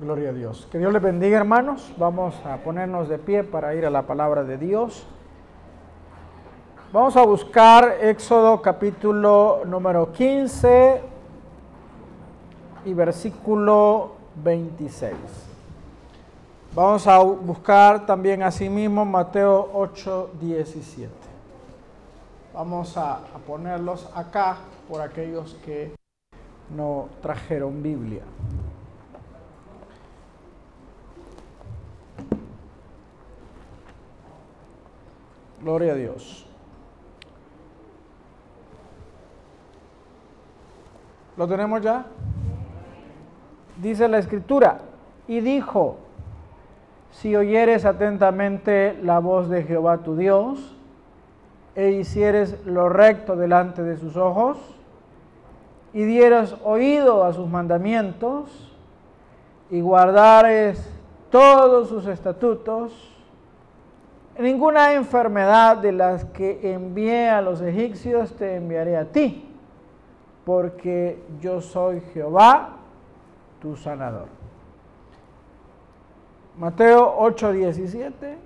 Gloria a Dios. Que Dios les bendiga, hermanos. Vamos a ponernos de pie para ir a la palabra de Dios. Vamos a buscar Éxodo capítulo número 15 y versículo 26. Vamos a buscar también asimismo Mateo 8, 17. Vamos a, a ponerlos acá por aquellos que no trajeron Biblia. Gloria a Dios. ¿Lo tenemos ya? Dice la escritura, y dijo, si oyeres atentamente la voz de Jehová tu Dios, e hicieres lo recto delante de sus ojos, y dieras oído a sus mandamientos, y guardares todos sus estatutos, ninguna enfermedad de las que envié a los egipcios te enviaré a ti, porque yo soy Jehová, tu sanador. Mateo 8:17.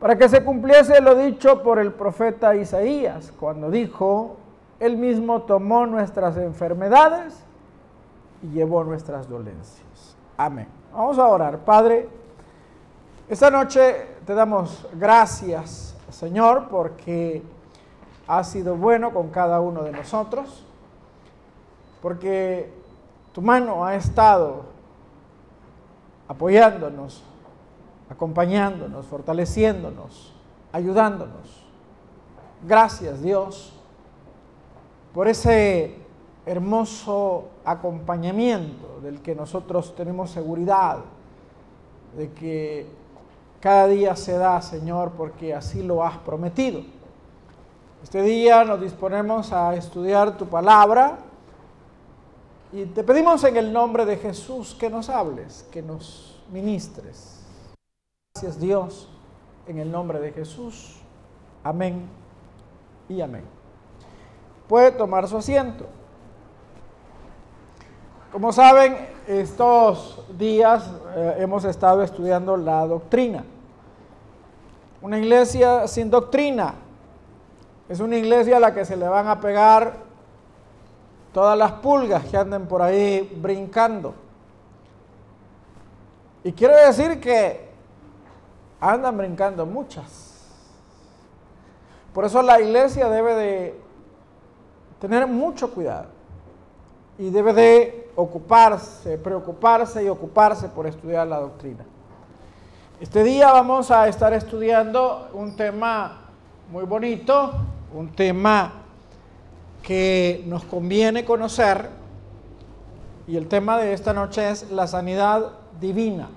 Para que se cumpliese lo dicho por el profeta Isaías, cuando dijo, Él mismo tomó nuestras enfermedades y llevó nuestras dolencias. Amén. Vamos a orar. Padre, esta noche te damos gracias, Señor, porque has sido bueno con cada uno de nosotros, porque tu mano ha estado apoyándonos, acompañándonos, fortaleciéndonos, ayudándonos. Gracias Dios por ese hermoso acompañamiento del que nosotros tenemos seguridad, de que cada día se da, Señor, porque así lo has prometido. Este día nos disponemos a estudiar tu palabra y te pedimos en el nombre de Jesús que nos hables, que nos ministres. Gracias Dios, en el nombre de Jesús. Amén y amén. Puede tomar su asiento. Como saben, estos días eh, hemos estado estudiando la doctrina. Una iglesia sin doctrina es una iglesia a la que se le van a pegar todas las pulgas que anden por ahí brincando. Y quiero decir que andan brincando muchas. Por eso la iglesia debe de tener mucho cuidado y debe de ocuparse, preocuparse y ocuparse por estudiar la doctrina. Este día vamos a estar estudiando un tema muy bonito, un tema que nos conviene conocer y el tema de esta noche es la sanidad divina.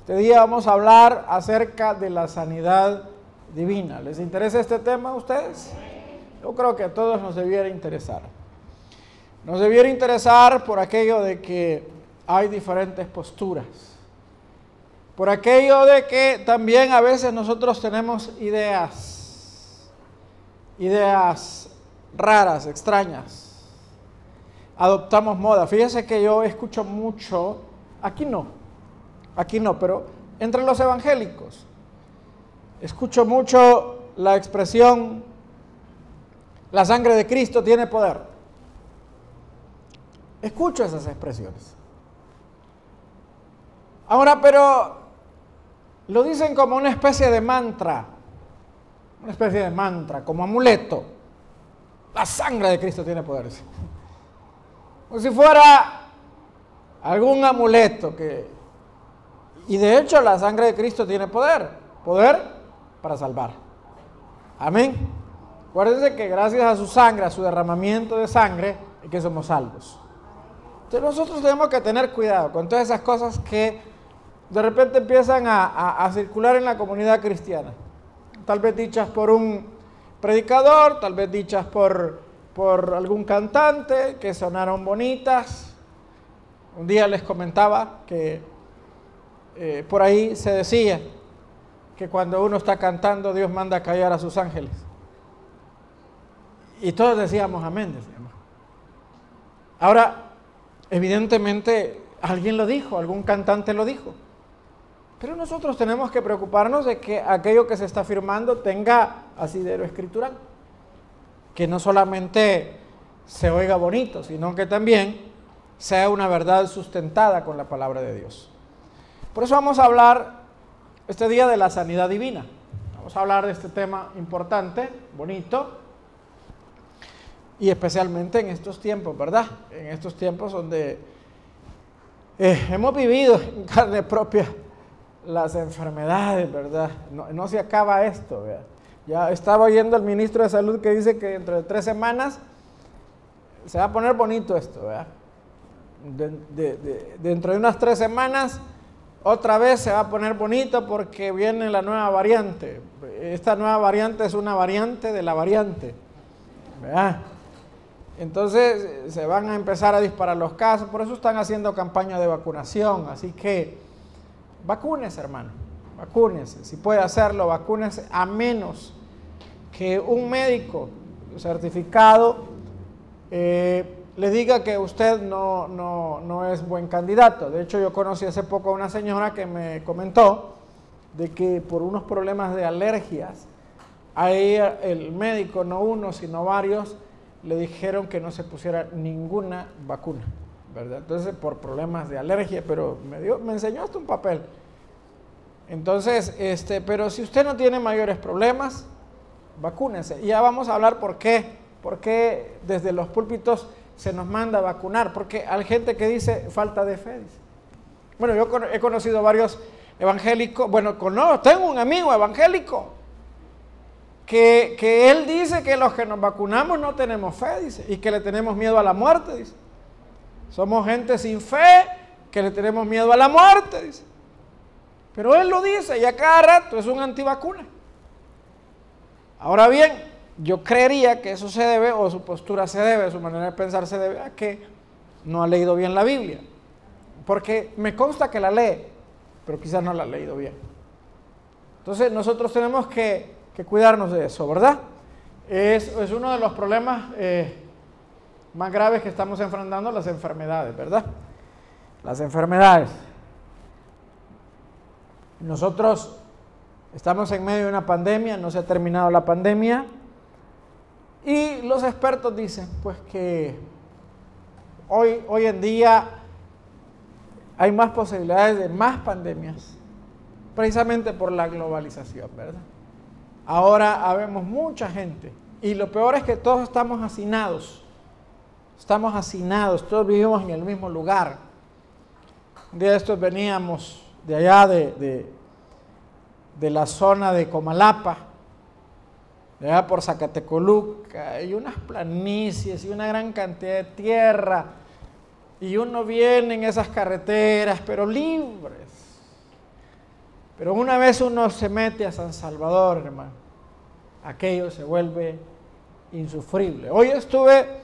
Este día vamos a hablar acerca de la sanidad divina. ¿Les interesa este tema a ustedes? Yo creo que a todos nos debiera interesar. Nos debiera interesar por aquello de que hay diferentes posturas. Por aquello de que también a veces nosotros tenemos ideas, ideas raras, extrañas. Adoptamos moda. Fíjese que yo escucho mucho, aquí no, aquí no, pero entre los evangélicos, escucho mucho la expresión, la sangre de Cristo tiene poder. Escucho esas expresiones. Ahora, pero lo dicen como una especie de mantra, una especie de mantra, como amuleto. La sangre de Cristo tiene poder. Como si fuera algún amuleto que... Y de hecho la sangre de Cristo tiene poder, poder para salvar. Amén. Acuérdense que gracias a su sangre, a su derramamiento de sangre, es que somos salvos. Entonces nosotros tenemos que tener cuidado con todas esas cosas que de repente empiezan a, circular en la comunidad cristiana. Tal vez dichas por un predicador, tal vez dichas por, por algún cantante que sonaron bonitas. Un día les comentaba que eh, por ahí se decía que cuando uno está cantando Dios manda a callar a sus ángeles. Y todos decíamos amén, decíamos. Ahora, Evidentemente alguien lo dijo, algún cantante lo dijo. Pero nosotros tenemos que preocuparnos de que aquello que se está firmando tenga asidero escritural. Que no solamente se oiga bonito, sino que también sea una verdad sustentada con la palabra de Dios. Por eso vamos a hablar este día de la sanidad divina. Vamos a hablar de este tema importante, bonito, y especialmente en estos tiempos, ¿verdad? En estos tiempos donde eh, hemos vivido en carne propia las enfermedades, ¿verdad? No, se acaba esto, ¿verdad? Ya estaba oyendo al ministro de Salud que dice que dentro de tres semanas se va a poner bonito esto, ¿verdad? dentro de unas tres semanas otra vez se va a poner bonito porque viene la nueva variante. Esta nueva variante es una variante de la variante. ¿verdad? Entonces se van a empezar a disparar los casos, por eso están haciendo campaña de vacunación. Así que vacúnese, hermano, vacúnese. Si puede hacerlo, vacúnese a menos que un médico certificado eh, le diga que usted no, no, es buen candidato. De hecho, yo conocí hace poco a una señora que me comentó de que por unos problemas de alergias, a ella el médico, no uno, sino varios, le dijeron que no se pusiera ninguna vacuna, Entonces, por problemas de alergia, pero me, dio, me enseñó hasta un papel. Entonces, este, pero si usted no tiene mayores problemas, vacúnese. Y ya vamos a hablar por qué, por qué desde los púlpitos se nos manda a vacunar, porque hay gente que dice falta de fe. Bueno, yo he conocido varios evangélicos, bueno, conozco, tengo un amigo evangélico que, él dice que los que nos vacunamos no tenemos fe, dice, y que le tenemos miedo a la muerte, dice. Somos gente sin fe, que le tenemos miedo a la muerte, dice. Pero él lo dice y a cada rato es un antivacuna. Ahora bien, yo creería que eso se debe, o su postura se debe, su manera de pensar se debe a que no ha leído bien la Biblia. Porque me consta que la lee, pero quizás no la ha leído bien. Entonces nosotros tenemos que que cuidarnos de eso, ¿verdad? Es, uno de los problemas eh, más graves que estamos enfrentando, las enfermedades, ¿verdad? Las enfermedades. Nosotros estamos en medio de una pandemia, no se ha terminado la pandemia, y los expertos dicen, pues que hoy, hoy en día hay más posibilidades de más pandemias, precisamente por la globalización, ¿verdad? Ahora habemos mucha gente. Y lo peor es que todos estamos hacinados. Estamos hacinados, todos vivimos en el mismo lugar. Un día de estos veníamos de allá de, de, la zona de Comalapa, de allá por Zacatecoluca, y unas planicies y una gran cantidad de tierra. Y uno viene en esas carreteras, pero libres pero una vez uno se mete a San Salvador, hermano, aquello se vuelve insufrible. Hoy estuve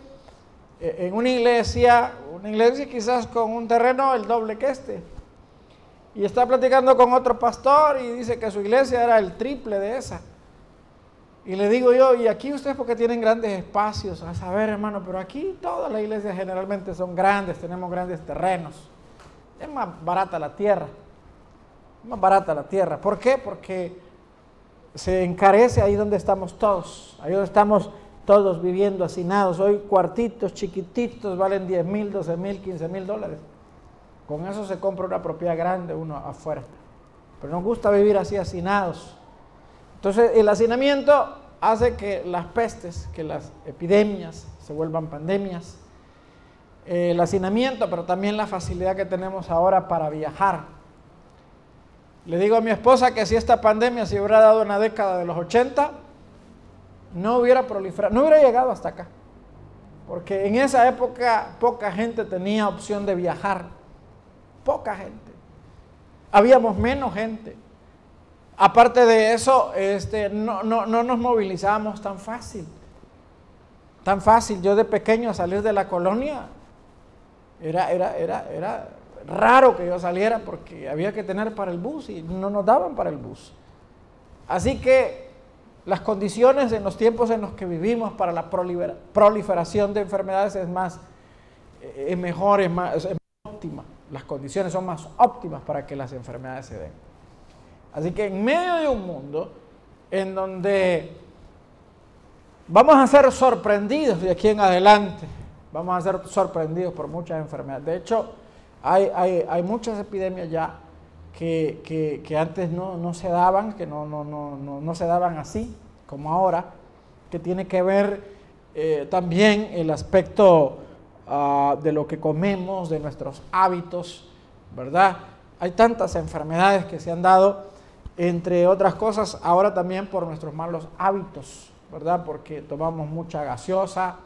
en una iglesia, una iglesia quizás con un terreno el doble que este, y está platicando con otro pastor y dice que su iglesia era el triple de esa. Y le digo yo, y aquí ustedes porque tienen grandes espacios, a saber hermano, pero aquí todas las iglesias generalmente son grandes, tenemos grandes terrenos, es más barata la tierra más barata la tierra. ¿Por qué? Porque se encarece ahí donde estamos todos, ahí donde estamos todos viviendo hacinados. Hoy cuartitos chiquititos valen 10 mil, 12 mil, 15 mil dólares. Con eso se compra una propiedad grande uno afuera. Pero nos gusta vivir así hacinados. Entonces el hacinamiento hace que las pestes, que las epidemias se vuelvan pandemias. El hacinamiento, pero también la facilidad que tenemos ahora para viajar le digo a mi esposa que si esta pandemia se hubiera dado en la década de los 80, no hubiera proliferado, no hubiera llegado hasta acá. Porque en esa época poca gente tenía opción de viajar. Poca gente. Habíamos menos gente. Aparte de eso, este, no, no, no nos movilizábamos tan fácil. Tan fácil. Yo de pequeño salir de la colonia era, era, era, era raro que yo saliera porque había que tener para el bus y no nos daban para el bus. Así que las condiciones en los tiempos en los que vivimos para la proliferación de enfermedades es más, eh, es mejor, es más, óptima. Las condiciones son más óptimas para que las enfermedades se den. Así que en medio de un mundo en donde vamos a ser sorprendidos de aquí en adelante, vamos a ser sorprendidos por muchas enfermedades. De hecho, hay, hay, muchas epidemias ya que, que, antes no, no, se daban, que no, no, no, se daban así como ahora, que tiene que ver eh, también el aspecto ah, de lo que comemos, de nuestros hábitos, ¿verdad? Hay tantas enfermedades que se han dado, entre otras cosas, ahora también por nuestros malos hábitos, ¿verdad? Porque tomamos mucha gaseosa,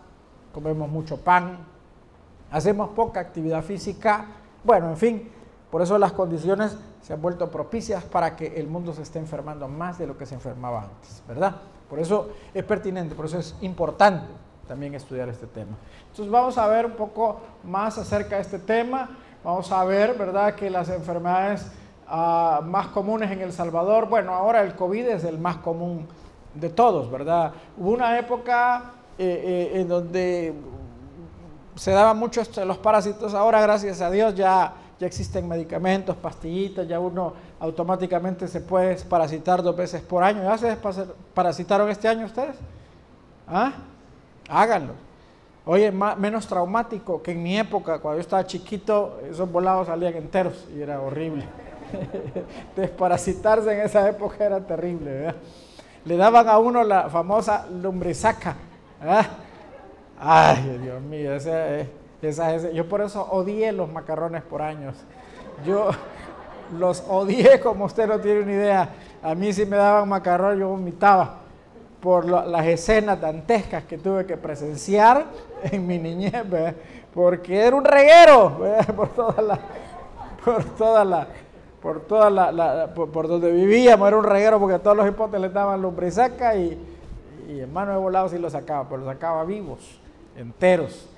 comemos mucho pan, hacemos poca actividad física, bueno, en fin, por eso las condiciones se han vuelto propicias para que el mundo se esté enfermando más de lo que se enfermaba antes, ¿verdad? Por eso es pertinente, por eso es importante también estudiar este tema. Entonces vamos a ver un poco más acerca de este tema, vamos a ver, ¿verdad?, que las enfermedades ah, más comunes en El Salvador, bueno, ahora el COVID es el más común de todos, ¿verdad? Hubo una época eh, eh, en donde se daban mucho los parásitos, ahora gracias a Dios ya, ya existen medicamentos, pastillitas, ya uno automáticamente se puede parasitar dos veces por año. ¿Ya se parasitaron este año ustedes? ¿Ah? Háganlo. Oye, menos traumático que en mi época, cuando yo estaba chiquito, esos volados salían enteros y era horrible. Desparasitarse en esa época era terrible. Le daban a uno la famosa lumbrizaca, ¿verdad? Ay, Dios mío, yo por eso odié los macarrones por años. Yo los odié como usted no tiene ni idea. A mí si me daban macarrón yo vomitaba por las escenas dantescas que tuve que presenciar en mi niñez, porque era un reguero por toda la, por toda la, por toda la, por, donde vivíamos, era un reguero porque todos los hipotes le daban lumbrizaca y, y hermano de volado sí lo sacaba, pero lo sacaba vivos enteros.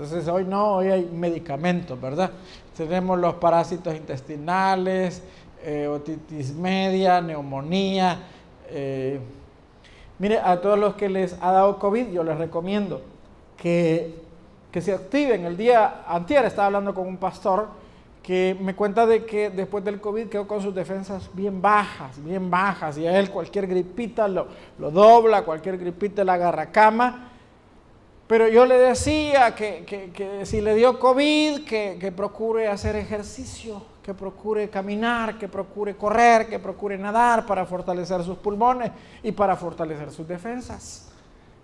Entonces hoy no, hoy hay medicamentos, ¿verdad? Tenemos los parásitos intestinales, eh, otitis media, neumonía. Eh, mire, a todos los que les ha dado COVID, yo les recomiendo que, que se activen. El día anterior estaba hablando con un pastor que me cuenta de que después del COVID quedó con sus defensas bien bajas, bien bajas, y a él cualquier gripita lo, lo dobla, cualquier gripita le agarra cama, pero yo le decía que, si le dio COVID, que, procure hacer ejercicio, que procure caminar, que procure correr, que procure nadar para fortalecer sus pulmones y para fortalecer sus defensas.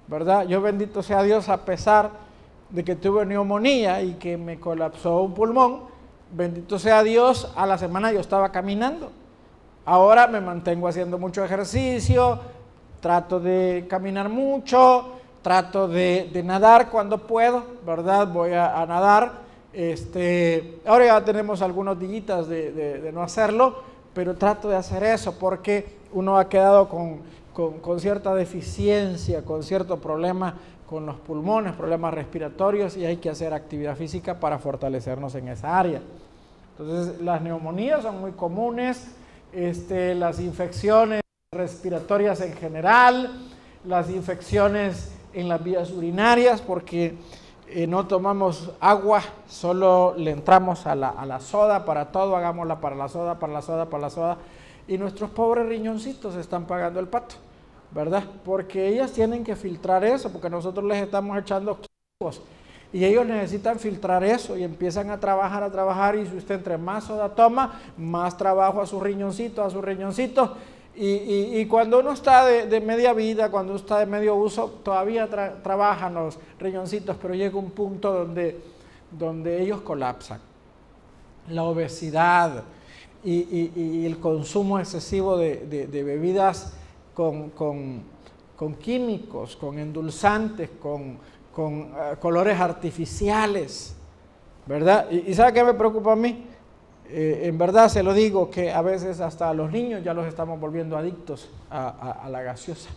¿Verdad? Yo bendito sea Dios a pesar de que tuve neumonía y que me colapsó un pulmón, bendito sea Dios, a la semana yo estaba caminando. Ahora me mantengo haciendo mucho ejercicio, trato de caminar mucho, trato de, nadar cuando puedo, ¿verdad? Voy a, nadar. Este, ahora ya tenemos algunos días de, no hacerlo, pero trato de hacer eso porque uno ha quedado con, con, cierta deficiencia, con cierto problema con los pulmones, problemas respiratorios y hay que hacer actividad física para fortalecernos en esa área. Entonces, las neumonías son muy comunes, este, las infecciones respiratorias en general, las infecciones en las vías urinarias porque eh, no tomamos agua, solo le entramos a la, a la soda para todo, hagámosla para la soda, para la soda, para la soda. Y nuestros pobres riñoncitos están pagando el pato, ¿verdad? Porque ellas tienen que filtrar eso, porque nosotros les estamos echando químicos. Y ellos necesitan filtrar eso y empiezan a trabajar, a trabajar. Y si usted entre más soda toma, más trabajo a sus riñoncitos, a sus riñoncitos y, cuando uno está de, media vida, cuando uno está de medio uso, todavía trabajan los riñoncitos, pero llega un punto donde, donde ellos colapsan. La obesidad y, el consumo excesivo de, bebidas con, químicos, con endulzantes, con, eh, colores artificiales, ¿verdad? ¿Y, y sabe qué me preocupa a mí? Eh, en verdad se lo digo que a veces hasta los niños ya los estamos volviendo adictos a, la gaseosa,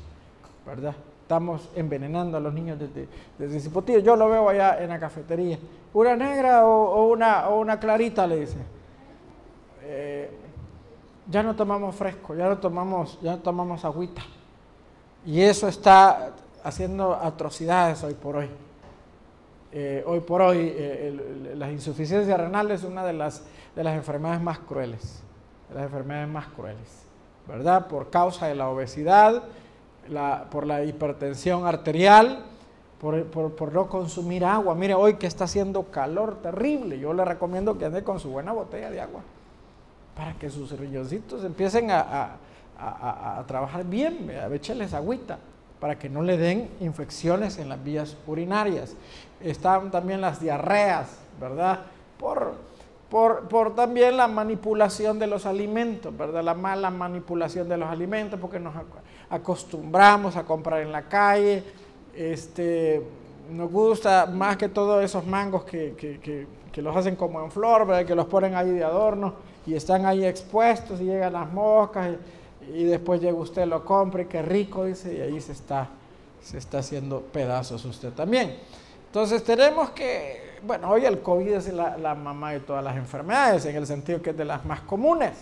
¿verdad? Estamos envenenando a los niños desde, desde Yo lo veo allá en la cafetería. ¿Una negra o, una, o una clarita? Le dice. Eh, ya no tomamos fresco, ya no tomamos, ya no tomamos agüita. Y eso está haciendo atrocidades hoy por hoy. eh, hoy por hoy la insuficiencia renal es una de las, de las enfermedades más crueles, de las enfermedades más crueles, ¿verdad? Por causa de la obesidad, por la hipertensión arterial, por, no consumir agua. Mire, hoy que está haciendo calor terrible, yo le recomiendo que ande con su buena botella de agua para que sus riñoncitos empiecen a, trabajar bien, agüita para que no le den infecciones en las vías urinarias. Están también las diarreas, ¿verdad? Por, por, también la manipulación de los alimentos, ¿verdad? La mala manipulación de los alimentos, porque nos acostumbramos a comprar en la calle, este, nos gusta más que todos esos mangos que, los hacen como en flor, que los ponen ahí de adorno y están ahí expuestos y llegan las moscas y, después llega usted, lo compra y qué rico, dice, y ahí se está, se está haciendo pedazos usted también. Entonces tenemos que, bueno, hoy el COVID es la, mamá de todas las enfermedades, en el sentido que es de las más comunes.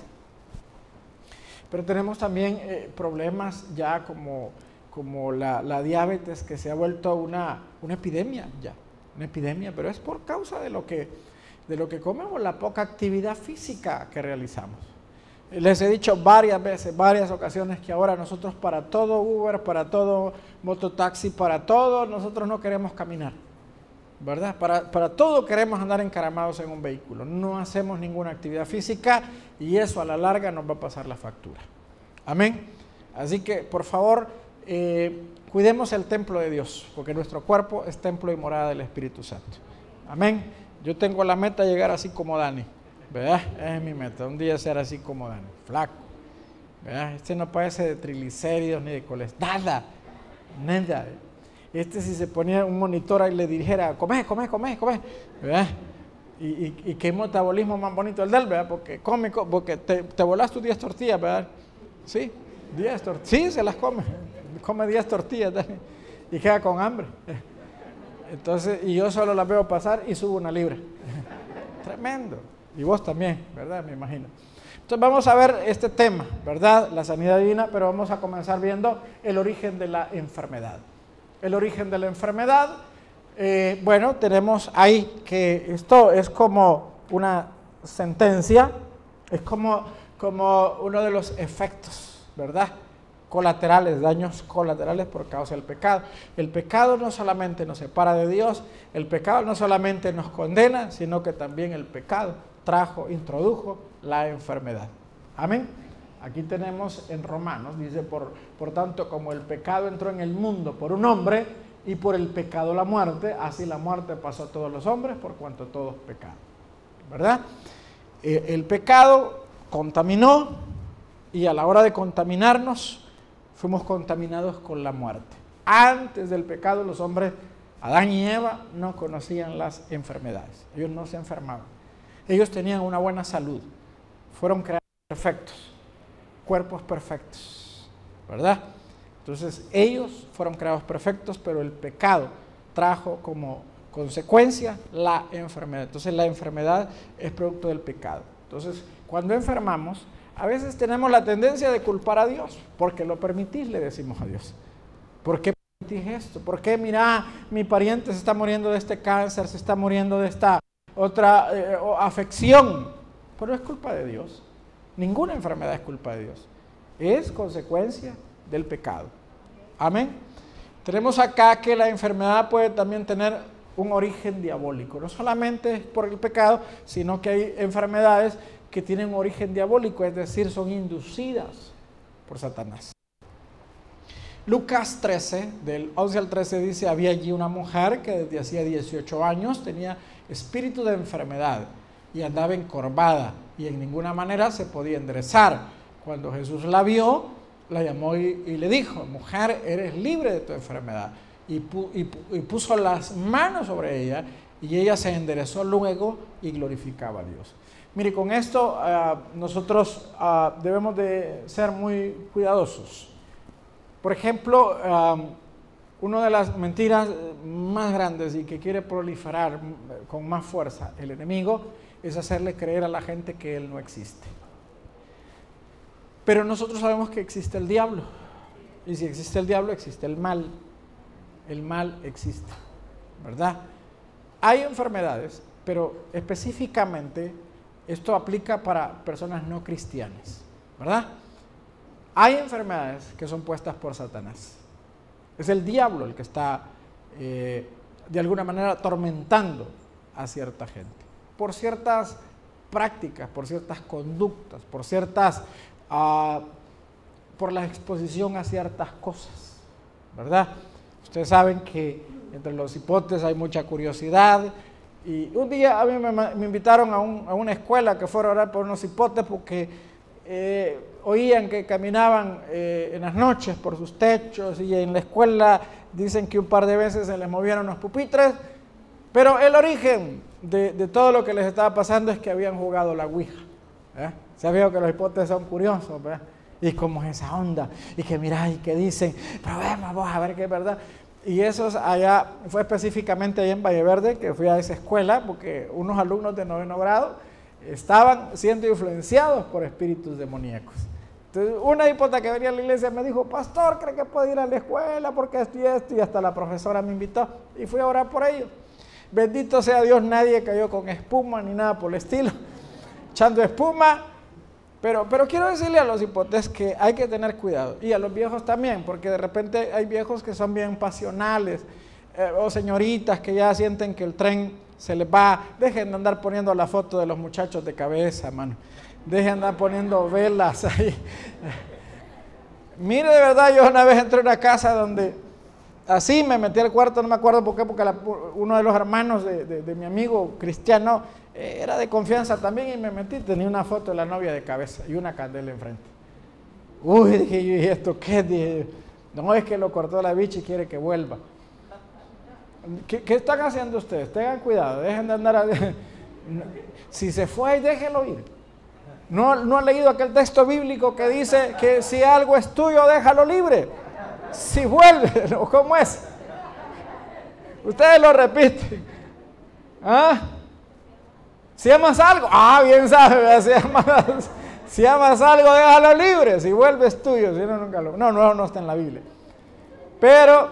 Pero tenemos también eh, problemas ya como como la, diabetes que se ha vuelto una, una epidemia ya, una epidemia, pero es por causa de lo que, de lo que comemos, la poca actividad física que realizamos. Les he dicho varias veces, varias ocasiones que ahora nosotros para todo Uber, para todo mototaxi, para todo, nosotros no queremos caminar, ¿verdad? Para, para todo queremos andar encaramados en un vehículo. No hacemos ninguna actividad física y eso a la larga nos va a pasar la factura. Amén. Así que, por favor, eh, cuidemos el templo de Dios, porque nuestro cuerpo es templo y morada del Espíritu Santo. Amén. Yo tengo la meta de llegar así como Dani, ¿verdad? Es mi meta, un día ser así como Dani, flaco. ¿verdad? Este no parece de triglicéridos ni de colesterol, nada, nada. Este si se ponía un monitor ahí le dijera, come, come, come, come, ¿verdad? Y, qué metabolismo más bonito el del, ¿verdad? Porque come, porque te, te volas tus 10 tortillas, ¿verdad? Sí, 10 tortillas, sí, se las come come 10 tortillas y queda con hambre. Entonces, y yo solo la veo pasar y subo una libra. Tremendo. Y vos también, ¿verdad? Me imagino. Entonces vamos a ver este tema, ¿verdad? La sanidad divina, pero vamos a comenzar viendo el origen de la enfermedad. El origen de la enfermedad, eh, bueno, tenemos ahí que esto es como una sentencia, es como, como uno de los efectos, ¿verdad? colaterales, daños colaterales por causa del pecado. El pecado no solamente nos separa de Dios, el pecado no solamente nos condena, sino que también el pecado trajo, introdujo la enfermedad. Amén. Aquí tenemos en Romanos, dice, por, por tanto, como el pecado entró en el mundo por un hombre y por el pecado la muerte, así la muerte pasó a todos los hombres por cuanto todos pecaron. ¿Verdad? Eh, el pecado contaminó y a la hora de contaminarnos, fuimos contaminados con la muerte. Antes del pecado los hombres, Adán y Eva, no conocían las enfermedades. Ellos no se enfermaban. Ellos tenían una buena salud. Fueron creados perfectos, cuerpos perfectos, ¿verdad? Entonces ellos fueron creados perfectos, pero el pecado trajo como consecuencia la enfermedad. Entonces la enfermedad es producto del pecado. Entonces cuando enfermamos, a veces tenemos la tendencia de culpar a Dios, porque lo permitís, le decimos a Dios. ¿Por qué permitís esto? ¿Por qué, mira, mi pariente se está muriendo de este cáncer, se está muriendo de esta otra eh, afección? Pero es culpa de Dios. Ninguna enfermedad es culpa de Dios. Es consecuencia del pecado. Amén. Tenemos acá que la enfermedad puede también tener un origen diabólico. No solamente por el pecado, sino que hay enfermedades que tienen origen diabólico, es decir, son inducidas por Satanás. Lucas 13, del 11 al 13 dice, había allí una mujer que desde hacía 18 años tenía espíritu de enfermedad y andaba encorvada y en ninguna manera se podía enderezar. Cuando Jesús la vio, la llamó y, le dijo, mujer, eres libre de tu enfermedad. y puso las manos sobre ella y ella se enderezó luego y glorificaba a Dios. Mire, con esto ah, nosotros ah, debemos de ser muy cuidadosos. Por ejemplo, una de las mentiras más grandes y que quiere proliferar con más fuerza el enemigo es hacerle creer a la gente que él no existe. Pero nosotros sabemos que existe el diablo. Y si existe el diablo, existe el mal. El mal existe, ¿verdad? hay enfermedades, pero específicamente esto aplica para personas no cristianas, ¿verdad? Hay enfermedades que son puestas por Satanás. Es el diablo el que está eh, de alguna manera atormentando a cierta gente por ciertas prácticas, por ciertas conductas, por ciertas, uh, por la exposición a ciertas cosas, ¿verdad? Ustedes saben que entre los hipotes hay mucha curiosidad y un día a mí me, invitaron a, una escuela que fuera a orar por unos hipotes porque eh, oían que caminaban eh, en las noches por sus techos y en la escuela dicen que un par de veces se les movieron los pupitres, pero el origen de, todo lo que les estaba pasando es que habían jugado la Ouija. ¿eh? Sabía que los hipotes son curiosos. Y como es esa onda, y que mirá, y que dicen, probemos, vos a ver qué es verdad. Y eso allá, fue específicamente ahí en Valle Verde, que fui a esa escuela, porque unos alumnos de noveno grado estaban siendo influenciados por espíritus demoníacos. Entonces, una hipota que venía a la iglesia me dijo, pastor, ¿cree que puedo ir a la escuela? Porque esto y esto, y hasta la profesora me invitó, y fui a orar por ellos. Bendito sea Dios, nadie cayó con espuma ni nada por el estilo, echando espuma. Pero, pero quiero decirle a los hipotes que hay que tener cuidado, y a los viejos también, porque de repente hay viejos que son bien pasionales, eh, o señoritas que ya sienten que el tren se les va. Dejen de andar poniendo la foto de los muchachos de cabeza, mano. Dejen de andar poniendo velas ahí. Mire, de verdad, yo una vez entré a una casa donde así me metí al cuarto, no me acuerdo por qué, porque uno de los hermanos de, mi amigo cristiano eh, era de confianza también y me metí, tenía una foto de la novia de cabeza y una candela enfrente. Uy, dije yo, ¿y esto qué? Dije, no es que lo cortó la bicha y quiere que vuelva. ¿Qué, están haciendo ustedes? Tengan cuidado, dejen de andar. si se fue ahí, déjelo ir. No, no han leído aquel texto bíblico que dice que si algo es tuyo, déjalo libre si vuelve, ¿cómo es? Ustedes lo repiten. ¿Ah? Si amas algo, ah, bien sabe, si amas, algo, déjalo libre. Si vuelves tuyo, si no, nunca lo. No, no, no está en la Biblia. Pero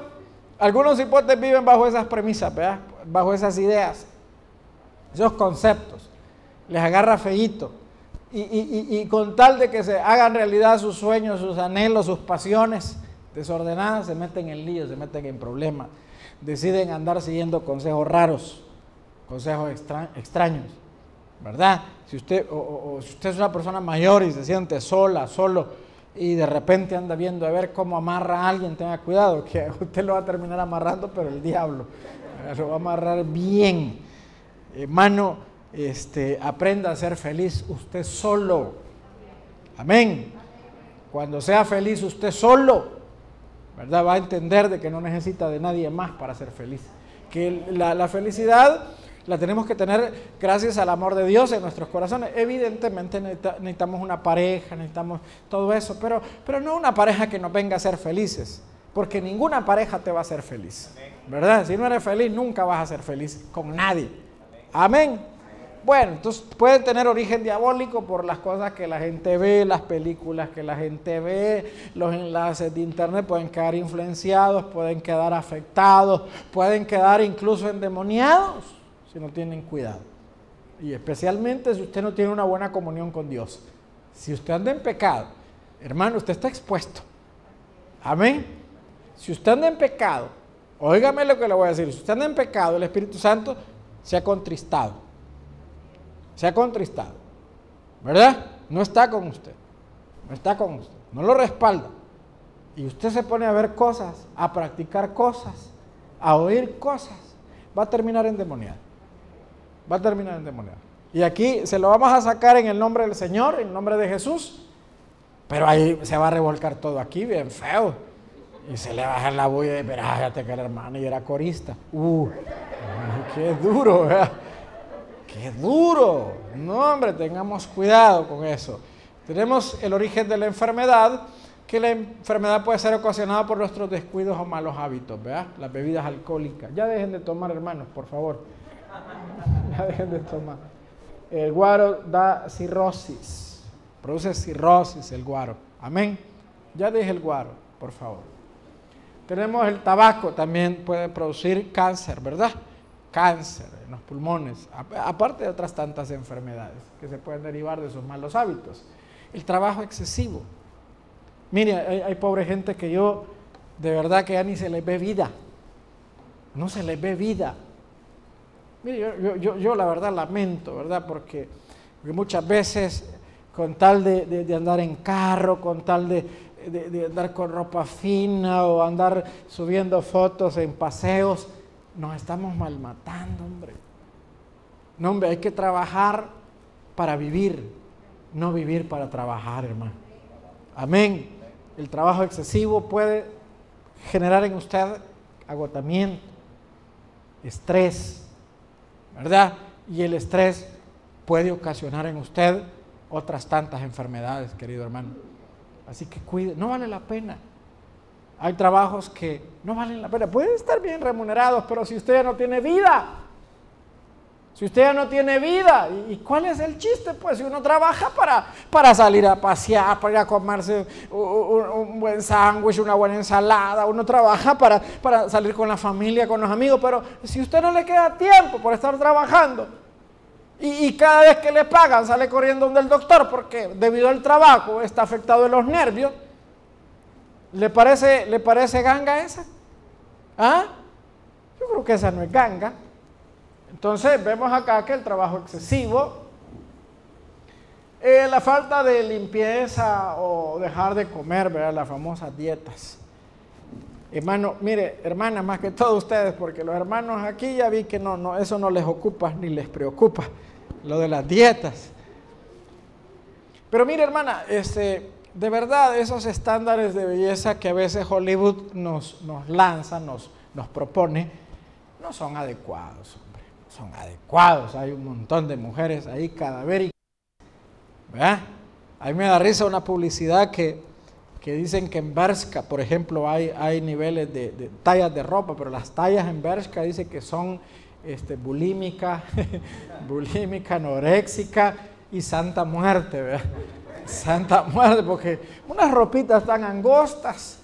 algunos hipótesis viven bajo esas premisas, ¿verdad? Bajo esas ideas, esos conceptos. Les agarra y, y con tal de que se hagan realidad sus sueños, sus anhelos, sus pasiones, desordenadas se meten en líos, se meten en problemas, deciden andar siguiendo consejos raros, consejos extraños, ¿verdad? Si usted, o, si usted es una persona mayor y se siente sola, solo, y de repente anda viendo a ver cómo amarra a alguien, tenga cuidado, que usted lo va a terminar amarrando, pero el diablo lo va a amarrar bien. Hermano, este, aprenda a ser feliz usted solo. Amén. Cuando sea feliz usted solo, ¿verdad? Va a entender de que no necesita de nadie más para ser feliz. Que la, felicidad la tenemos que tener gracias al amor de Dios en nuestros corazones. Evidentemente necesitamos una pareja, necesitamos todo eso, pero, pero no una pareja que nos venga a ser felices, porque ninguna pareja te va a hacer feliz, ¿verdad? Si no eres feliz, nunca vas a ser feliz con nadie. Amén. Bueno, entonces puede tener origen diabólico por las cosas que la gente ve, las películas que la gente ve, los enlaces de internet pueden quedar influenciados, pueden quedar afectados, pueden quedar incluso endemoniados si no tienen cuidado. Y especialmente si usted no tiene una buena comunión con Dios. Si usted anda en pecado, hermano, usted está expuesto. Amén. Si usted anda en pecado, óigame lo que le voy a decir, si usted anda en pecado, el Espíritu Santo se ha contristado se ha contristado, ¿verdad? No está con usted, no está con usted, no lo respalda. Y usted se pone a ver cosas, a practicar cosas, a oír cosas, va a terminar endemoniado. Va a terminar endemoniado. Y aquí se lo vamos a sacar en el nombre del Señor, en el nombre de Jesús. Pero ahí se va a revolcar todo aquí, bien feo. Y se le va a bajar la bulla de, fíjate que era hermano y era corista. Uh, qué duro, ¿verdad? ¡Qué duro! No, hombre, tengamos cuidado con eso. Tenemos el origen de la enfermedad, que la enfermedad puede ser ocasionada por nuestros descuidos o malos hábitos, ¿verdad? Las bebidas alcohólicas. Ya dejen de tomar, hermanos, por favor. Ya dejen de tomar. El guaro da cirrosis. Produce cirrosis el guaro. Amén. Ya deje el guaro, por favor. Tenemos el tabaco, también puede producir cáncer, ¿verdad? cáncer en los pulmones, aparte de otras tantas enfermedades que se pueden derivar de sus malos hábitos. El trabajo excesivo. Mire, hay, pobre gente que yo, de verdad que ya ni se les ve vida. No se les ve vida. Mire, yo, la verdad lamento, ¿verdad? Porque, muchas veces con tal de, andar en carro, con tal de, de, andar con ropa fina o andar subiendo fotos en paseos, nos estamos malmatando, hombre. No, hombre, hay que trabajar para vivir, no vivir para trabajar, hermano. Amén. El trabajo excesivo puede generar en usted agotamiento, estrés, ¿verdad? Y el estrés puede ocasionar en usted otras tantas enfermedades, querido hermano. Así que cuide, no vale la pena. Hay trabajos que no valen la pena. Pueden estar bien remunerados, pero si usted ya no tiene vida, si usted ya no tiene vida, ¿y cuál es el chiste? Pues si uno trabaja para, para salir a pasear, para ir a comerse un, buen sándwich, una buena ensalada, uno trabaja para, para salir con la familia, con los amigos, pero si usted no le queda tiempo por estar trabajando, y, y, cada vez que le pagan sale corriendo donde el doctor porque debido al trabajo está afectado en los nervios, ¿Le parece, ¿Le parece ganga esa? ¿Ah? Yo creo que esa no es ganga. Entonces vemos acá que el trabajo excesivo, eh, la falta de limpieza o dejar de comer, ¿verdad? Las famosas dietas. Hermano, mire, hermanas, más que todos ustedes, porque los hermanos aquí ya vi que no, no, eso no les ocupa ni les preocupa, lo de las dietas. Pero mire, hermana, este, de verdad esos estándares de belleza que a veces Hollywood nos, nos lanza, nos, nos propone, no son adecuados, hombre, son adecuados. Hay un montón de mujeres ahí cadavéricas. ¿Verdad? A mí me da risa una publicidad que, que dicen que en Bershka, por ejemplo, hay, hay niveles de, tallas de ropa, pero las tallas en Bershka dice que son este, bulímica, bulímica, anoréxica y santa muerte, ¿verdad? Santa muerte, porque unas ropitas tan angostas.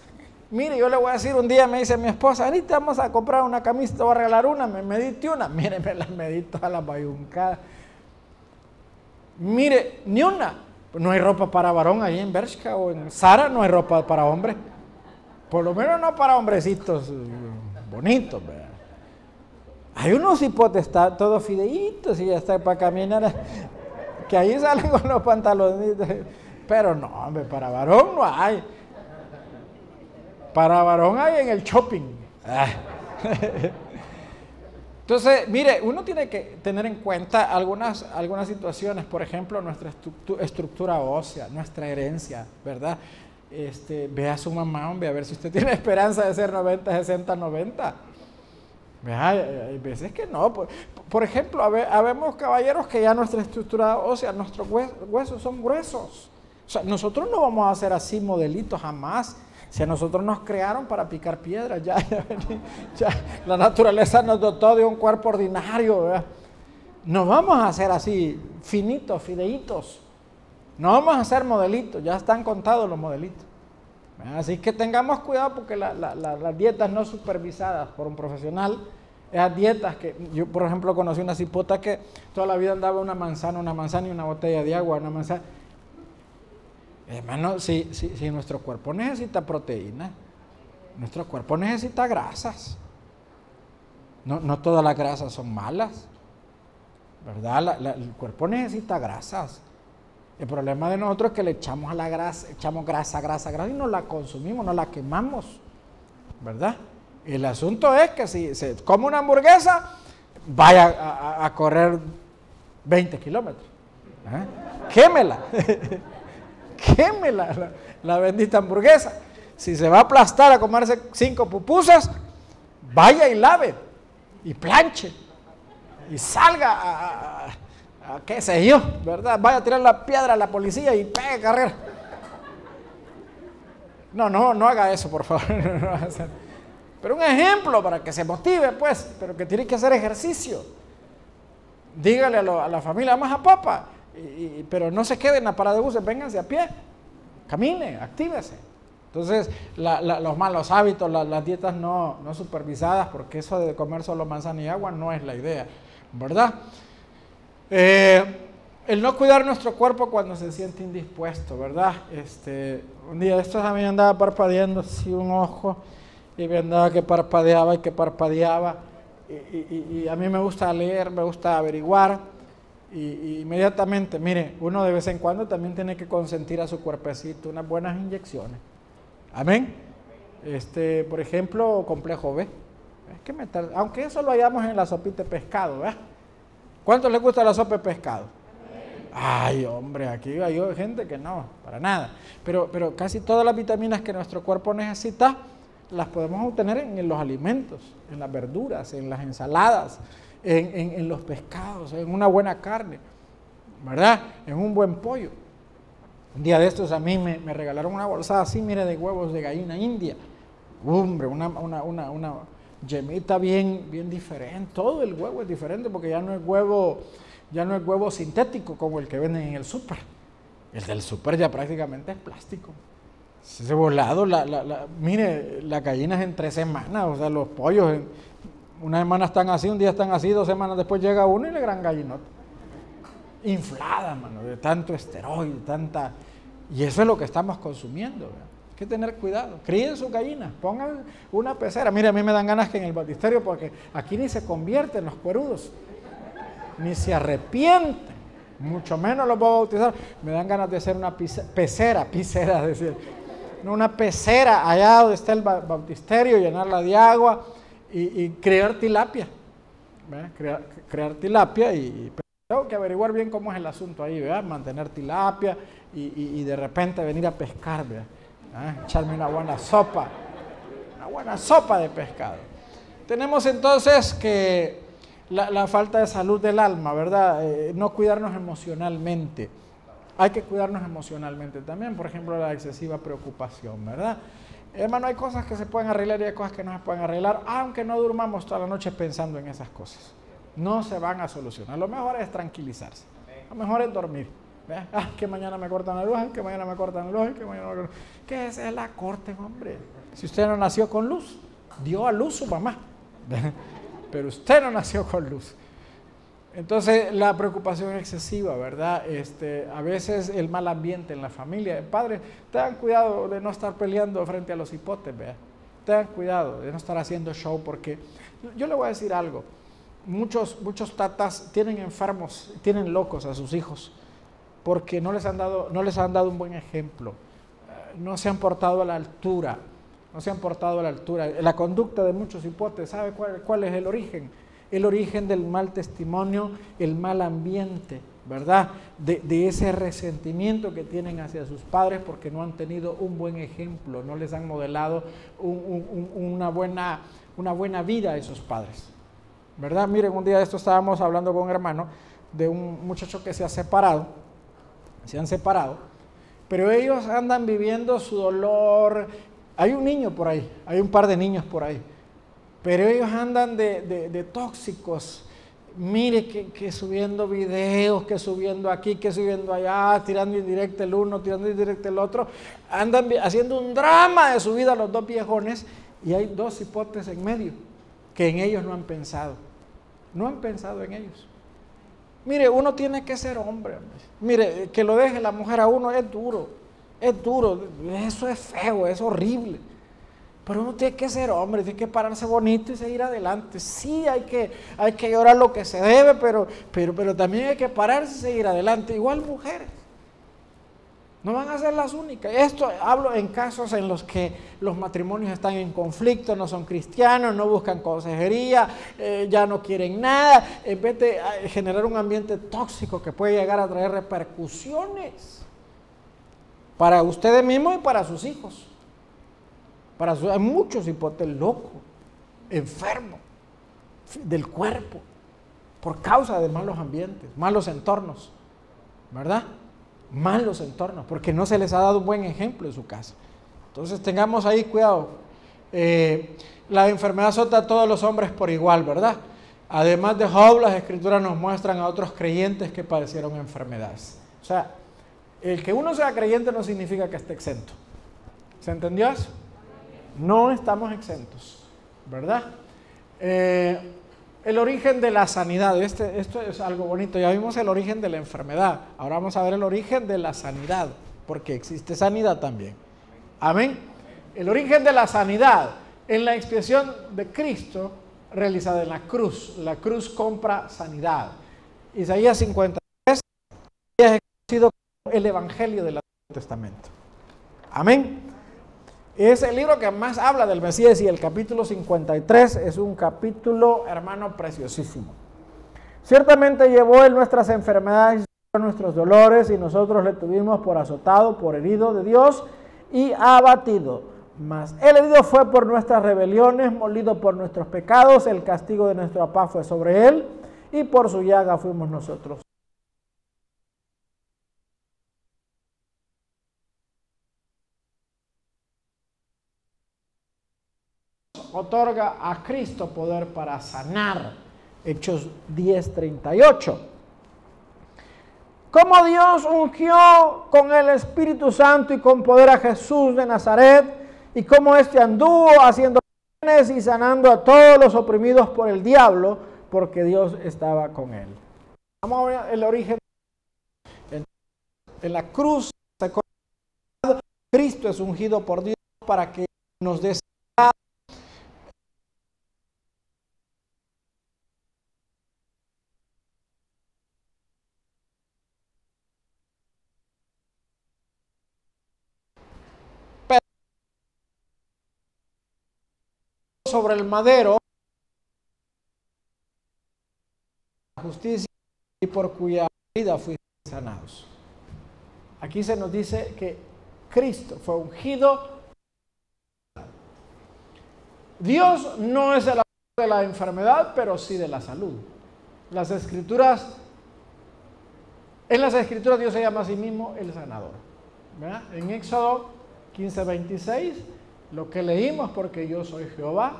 Mire, yo le voy a decir, un día me dice mi esposa, ahorita vamos a comprar una camisa, te voy a regalar una, me medite una. Mire, me la medito a la bayuncada. Mire, ni una. No hay ropa para varón ahí en Bershka o en Sara, no hay ropa para hombre. Por lo menos no para hombrecitos bonitos, ¿verdad? Hay unos hipotes, todos fideitos y ya está para caminar que ahí salen con los pantalones. Pero no, hombre, para varón no hay. Para varón hay en el shopping. Ah. Entonces, mire, uno tiene que tener en cuenta algunas, algunas situaciones, por ejemplo, nuestra estructura ósea, nuestra herencia, ¿verdad? Este, ve a su mamá, hombre, a ver si usted tiene esperanza de ser 90, 60, 90. Hay veces que no. Por, ejemplo, habemos caballeros que ya nuestra estructura ósea, nuestros huesos son gruesos. O sea, nosotros no vamos a hacer así modelitos jamás. Si a nosotros nos crearon para picar piedras, ya, la naturaleza nos dotó de un cuerpo ordinario. No vamos a hacer así finitos, fideitos. No vamos a hacer modelitos, ya están contados los modelitos. Así que tengamos cuidado porque las dietas no supervisadas por un profesional, esas dietas que yo, por ejemplo, conocí una cipota que toda la vida andaba una manzana, una manzana y una botella de agua, una manzana. Hermano, si, si nuestro cuerpo necesita proteína, nuestro cuerpo necesita grasas. No, no todas las grasas son malas, ¿verdad? el cuerpo necesita grasas. El problema de nosotros es que le echamos a la grasa, echamos grasa, grasa, grasa y no la consumimos, no la quemamos, ¿verdad? El asunto es que si se come una hamburguesa, vaya a, correr 20 kilómetros. ¿eh? Quémela, quémela la, bendita hamburguesa. Si se va a aplastar a comerse cinco pupusas, vaya y lave y planche y salga a, Ah, qué sé yo, ¿verdad? Vaya a tirar la piedra a la policía y pegue carrera. No, no, no haga eso, por favor. pero un ejemplo para que se motive, pues, pero que tiene que hacer ejercicio. Dígale a, la familia, vamos a papa, pero no se queden en la parada de buses, vénganse a pie, camine, actívese. Entonces, los malos hábitos, las dietas no, no, supervisadas, porque eso de comer solo manzana y agua no es la idea, ¿verdad? Eh, el no cuidar nuestro cuerpo cuando se siente indispuesto, ¿verdad? Este, un día de estos a mí andaba parpadeando así un ojo y me andaba que parpadeaba y que parpadeaba. Y, a mí me gusta leer, me gusta averiguar. Y, inmediatamente, mire, uno de vez en cuando también tiene que consentir a su cuerpecito unas buenas inyecciones. Amén. Este, por ejemplo, complejo B. Es que aunque eso lo hayamos en la sopita de pescado, ¿verdad? ¿Cuánto le gusta la sopa de pescado? Ay, hombre, aquí hay gente que no, para nada. Pero, pero casi todas las vitaminas que nuestro cuerpo necesita las podemos obtener en, los alimentos, en las verduras, en las ensaladas, en, los pescados, en una buena carne, ¿verdad? En un buen pollo. Un día de estos a mí me, regalaron una bolsada así, mire, de huevos de gallina india. Hombre, una, una, una, una yemita bien, bien diferente. Todo el huevo es diferente porque ya no es huevo, ya no es huevo sintético como el que venden en el súper. El del súper ya prácticamente es plástico. Ese volado, la, la, mire, las gallinas en tres semanas, o sea, los pollos, en, una semana están así, un día están así, dos semanas después llega uno y le gran gallinota. Inflada, mano, de tanto esteroide, tanta... Y eso es lo que estamos consumiendo. Hay que tener cuidado. Críen sus gallinas, pongan una pecera. Mire, a mí me dan ganas que en el baptisterio, porque aquí ni se convierten los cuerudos, ni se arrepienten, mucho menos los voy a bautizar. Me dan ganas de hacer una pecera, pecera, decir, una pecera allá donde está el bautisterio, llenarla de agua y, crear tilapia. Crear, tilapia y, tengo que averiguar bien cómo es el asunto ahí, ¿verdad? mantener tilapia y, de repente venir a pescar, ¿Ah? echarme una buena sopa, una buena sopa de pescado. Tenemos entonces que la, falta de salud del alma, ¿verdad? Eh, no cuidarnos emocionalmente. Hay que cuidarnos emocionalmente también, por ejemplo, la excesiva preocupación, ¿verdad? Hermano, hay cosas que se pueden arreglar y hay cosas que no se pueden arreglar, aunque no durmamos toda la noche pensando en esas cosas. No se van a solucionar. Lo mejor es tranquilizarse. Lo mejor es dormir. Ah, que mañana me cortan la luz, que mañana me cortan la luz, que mañana me cortan... ¿Qué es la corte, hombre? Si usted no nació con luz, dio a luz su mamá. Pero usted no nació con luz. Entonces, la preocupación excesiva, ¿verdad? Este, a veces el mal ambiente en la familia. Padre, tengan cuidado de no estar peleando frente a los hipotes, ¿verdad? Tengan cuidado de no estar haciendo show porque yo le voy a decir algo. Muchos, muchos tatas tienen enfermos, tienen locos a sus hijos porque no les han dado, no les han dado un buen ejemplo. Eh, no se han portado a la altura, no se han portado a la altura. La conducta de muchos hipotes, ¿sabe cuál, cuál es el origen? el origen del mal testimonio, el mal ambiente, ¿verdad? De, ese resentimiento que tienen hacia sus padres porque no han tenido un buen ejemplo, no les han modelado una, buena, una buena vida a esos padres, ¿verdad? Miren, un día de esto estábamos hablando con un hermano de un muchacho que se ha separado, se han separado, pero ellos andan viviendo su dolor. Hay un niño por ahí, hay un par de niños por ahí pero ellos andan de, tóxicos. Mire que, subiendo videos, que subiendo aquí, que subiendo allá, tirando indirecto el uno, tirando indirecto el otro. Andan haciendo un drama de su vida los dos viejones y hay dos hipótesis en medio que en ellos no han pensado. No han pensado en ellos. Mire, uno tiene que ser hombre. Mire, que lo deje la mujer a uno es duro. Es duro. Eso es feo, es horrible. Pero uno tiene que ser hombre, tiene que pararse bonito y seguir adelante. Sí, hay que, hay que llorar lo que se debe, pero, pero, pero también hay que pararse y seguir adelante. Igual mujeres. No van a ser las únicas. Esto hablo en casos en los que los matrimonios están en conflicto, no son cristianos, no buscan consejería, eh, ya no quieren nada, en vez de eh, generar un ambiente tóxico que puede llegar a traer repercusiones para ustedes mismos y para sus hijos. Para hay muchos hipotes locos, enfermos del cuerpo, por causa de malos ambientes, malos entornos, ¿verdad? Malos entornos, porque no se les ha dado un buen ejemplo en su casa. Entonces tengamos ahí cuidado. Eh, la enfermedad azota a todos los hombres por igual, ¿verdad? Además de Job, las escrituras nos muestran a otros creyentes que padecieron enfermedades. O sea, el que uno sea creyente no significa que esté exento. ¿Se entendió eso? No estamos exentos, ¿verdad? Eh, el origen de la sanidad, este, esto es algo bonito, ya vimos el origen de la enfermedad, ahora vamos a ver el origen de la sanidad, porque existe sanidad también. Amén. El origen de la sanidad en la expiación de Cristo realizada en la cruz. La cruz compra sanidad. Isaías 53 es conocido como el Evangelio del Antiguo Testamento. Amén. Es el libro que más habla del Mesías y el capítulo 53 es un capítulo, hermano, preciosísimo. Ciertamente llevó en nuestras enfermedades nuestros dolores y nosotros le tuvimos por azotado, por herido de Dios y abatido. Mas el herido fue por nuestras rebeliones, molido por nuestros pecados, el castigo de nuestro paz fue sobre él y por su llaga fuimos nosotros otorga a Cristo poder para sanar. Hechos 10:38. Como Dios ungió con el Espíritu Santo y con poder a Jesús de Nazaret, y como éste anduvo haciendo bienes y sanando a todos los oprimidos por el diablo, porque Dios estaba con él. Vamos a ver el origen. En la cruz, Cristo es ungido por Dios para que nos dé sobre el madero, justicia y por cuya vida fuiste sanados. Aquí se nos dice que Cristo fue ungido. Dios no es el de la enfermedad, pero sí de la salud. Las escrituras, en las escrituras Dios se llama a sí mismo el sanador. En Éxodo 15, 26 lo que leímos porque yo soy Jehová,